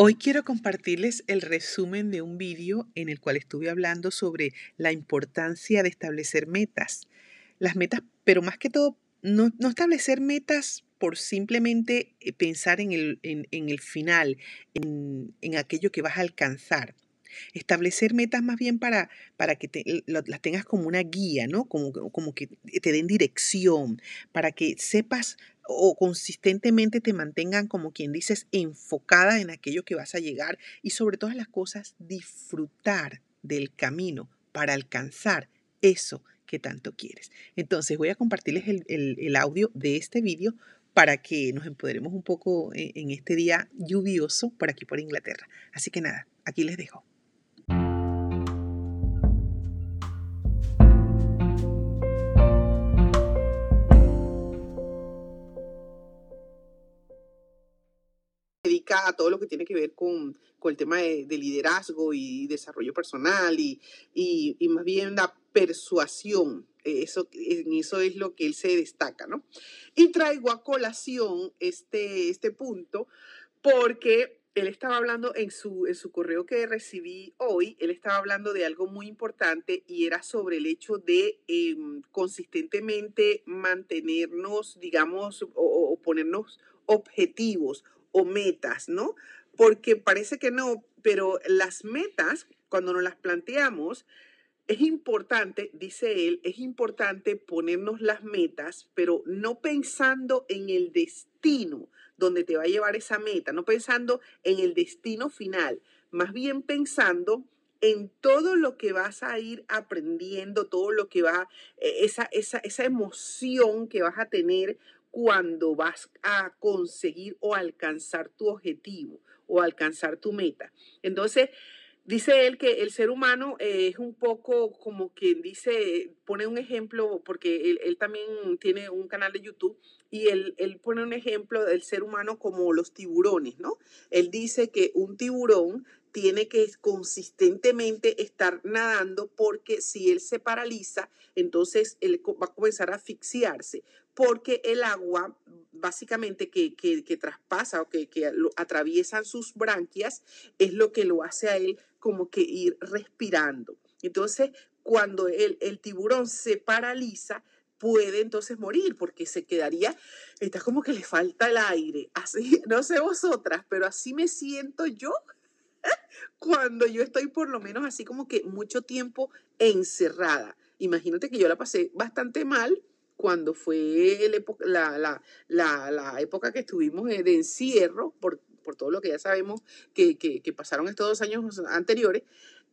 Hoy quiero compartirles el resumen de un vídeo en el cual estuve hablando sobre la importancia de establecer metas. Las metas, pero más que todo, no, establecer metas por simplemente eh, pensar en el, en, el final, en, aquello que vas a alcanzar. Establecer metas más bien para, para que las tengas como una guía, ¿no? Como, como que te den dirección, para que sepas o consistentemente te mantengan, como quien dices, enfocada en aquello que vas a llegar y sobre todas las cosas disfrutar del camino para alcanzar eso que tanto quieres. Entonces voy a compartirles el, audio de este vídeo para que nos empoderemos un poco en, en este día lluvioso por aquí por Inglaterra. Así que nada, aquí les dejo. A todo lo que tiene que ver con, el tema de, liderazgo y desarrollo personal y, más bien la persuasión. Eso, en eso es lo que él se destaca, ¿no? Y traigo a colación este, este punto porque él estaba hablando en su, en su correo que recibí hoy, él estaba hablando de algo muy importante y era sobre el hecho de em, consistentemente mantenernos, digamos, o ponernos objetivos metas, ¿no? Porque parece que no, pero las metas, cuando nos las planteamos, es importante, dice él, es importante ponernos las metas, pero no pensando en el destino donde te va a llevar esa meta, no pensando en el destino final, más bien pensando en todo lo que vas a ir aprendiendo, todo lo que va, e, esa, esa, esa emoción que vas a tener cuando vas a conseguir o alcanzar tu objetivo o alcanzar tu meta. Entonces, dice él que el ser humano eh, es un poco como quien dice, pone un ejemplo, porque él, también tiene un canal de YouTube y él, él, pone un ejemplo del ser humano como los tiburones, ¿no? Él dice que un tiburón tiene que consistentemente estar nadando porque si él se paraliza, entonces él va a comenzar a asfixiarse porque el agua básicamente que, traspasa o que, que atraviesan sus branquias es lo que lo hace a él como que ir respirando. Entonces, cuando el, el tiburón se paraliza, puede entonces morir porque se quedaría, está como que le falta el aire. Así, no sé vosotras, pero así me siento yo cuando yo estoy por lo menos así como que mucho tiempo encerrada. Imagínate que yo la pasé bastante mal cuando fue la, la, la, época que estuvimos de encierro, por, por, todo lo que ya sabemos que, que, pasaron estos dos años anteriores.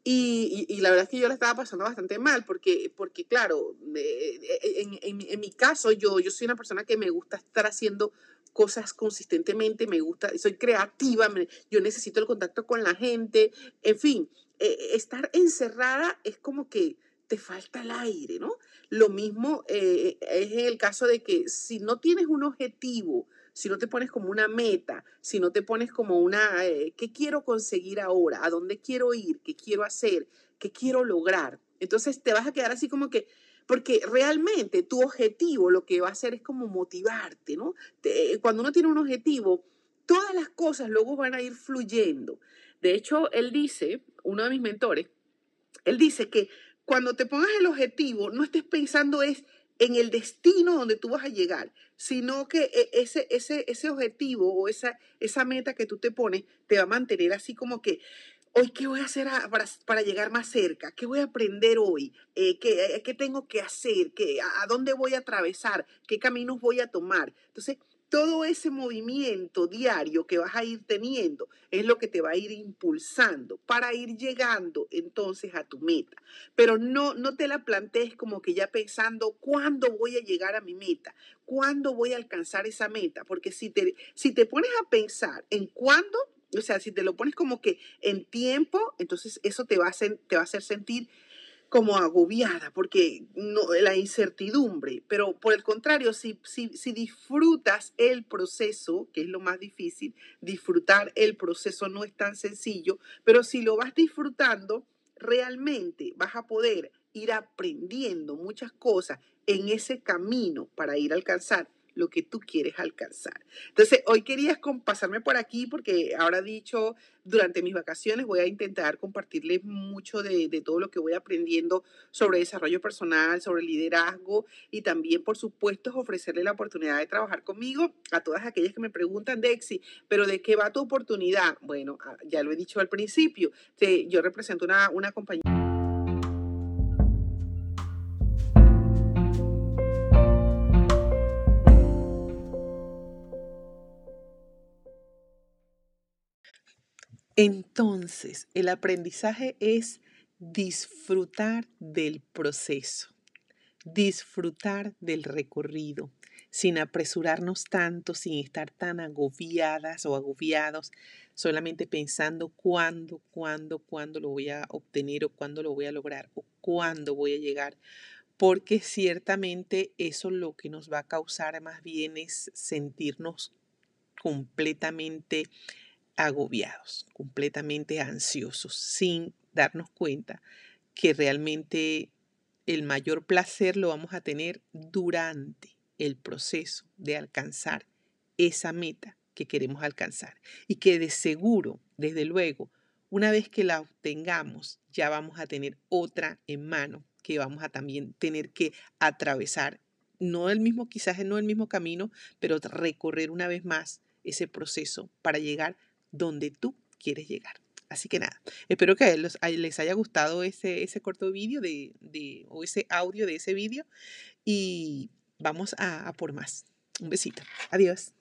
Y, y, la verdad es que yo la estaba pasando bastante mal, porque, porque claro, en, en, en, mi caso, yo, yo soy una persona que me gusta estar haciendo cosas consistentemente, me gusta, soy creativa, yo necesito el contacto con la gente, en fin, eh, estar encerrada es como que te falta el aire, ¿no? Lo mismo eh, es el caso de que si no tienes un objetivo, si no te pones como una meta, si no te pones como una, eh, ¿qué quiero conseguir ahora? ¿A dónde quiero ir? ¿Qué quiero hacer? ¿Qué quiero lograr? Entonces te vas a quedar así como que, porque realmente tu objetivo lo que va a hacer es como motivarte, ¿no? cuando uno tiene un objetivo, todas las cosas luego van a ir fluyendo. De hecho, él dice, uno de mis mentores, él dice que cuando te pongas el objetivo, no estés pensando es en el destino donde tú vas a llegar, sino que e, ese, ese, ese objetivo o esa, esa meta que tú te pones te va a mantener así como que, hoy qué voy a hacer para, llegar más cerca, qué voy a aprender hoy, eh, ¿qué, qué, tengo que hacer, ¿Qué, a dónde voy a atravesar, qué caminos voy a tomar. Entonces, todo ese movimiento diario que vas a ir teniendo es lo que te va a ir impulsando para ir llegando entonces a tu meta. Pero no, no te la plantees como que ya pensando cuándo voy a llegar a mi meta, cuándo voy a alcanzar esa meta, porque si te, si te pones a pensar en cuándo, o sea, si te lo pones como que en tiempo, entonces eso te va a te va a hacer sentir como agobiada, porque no, la incertidumbre, pero por el contrario, si, si, si disfrutas el proceso, que es lo más difícil, disfrutar el proceso no es tan sencillo, pero si lo vas disfrutando, realmente vas a poder ir aprendiendo muchas cosas en ese camino para ir a alcanzar lo que tú quieres alcanzar. Entonces, hoy querías pasarme por aquí porque ahora dicho, durante mis vacaciones voy a intentar compartirles mucho de, todo lo que voy aprendiendo sobre desarrollo personal, sobre liderazgo y también, por supuesto, ofrecerle la oportunidad de trabajar conmigo a todas aquellas que me preguntan, Dexi, pero ¿de qué va tu oportunidad? Bueno, ah, ya lo he dicho al principio, yo represento una, una compañía. Entonces, el aprendizaje es disfrutar del proceso, disfrutar del recorrido, sin apresurarnos tanto, sin estar tan agobiadas o agobiados, solamente pensando cuándo, cuándo, cuándo lo voy a obtener o cuándo lo voy a lograr o cuándo voy a llegar, porque ciertamente eso lo que nos va a causar más bien es sentirnos completamente agobiados, completamente ansiosos, sin darnos cuenta que realmente el mayor placer lo vamos a tener durante el proceso de alcanzar esa meta que queremos alcanzar. Y que de seguro, desde luego, una vez que la obtengamos, ya vamos a tener otra en mano que vamos a también tener que atravesar. No el mismo, quizás no el mismo camino, pero recorrer una vez más ese proceso para llegar donde tú quieres llegar. Así que nada, espero que les haya gustado ese, ese corto vídeo de, de, o ese audio de ese vídeo y vamos a por más. Un besito. Adiós.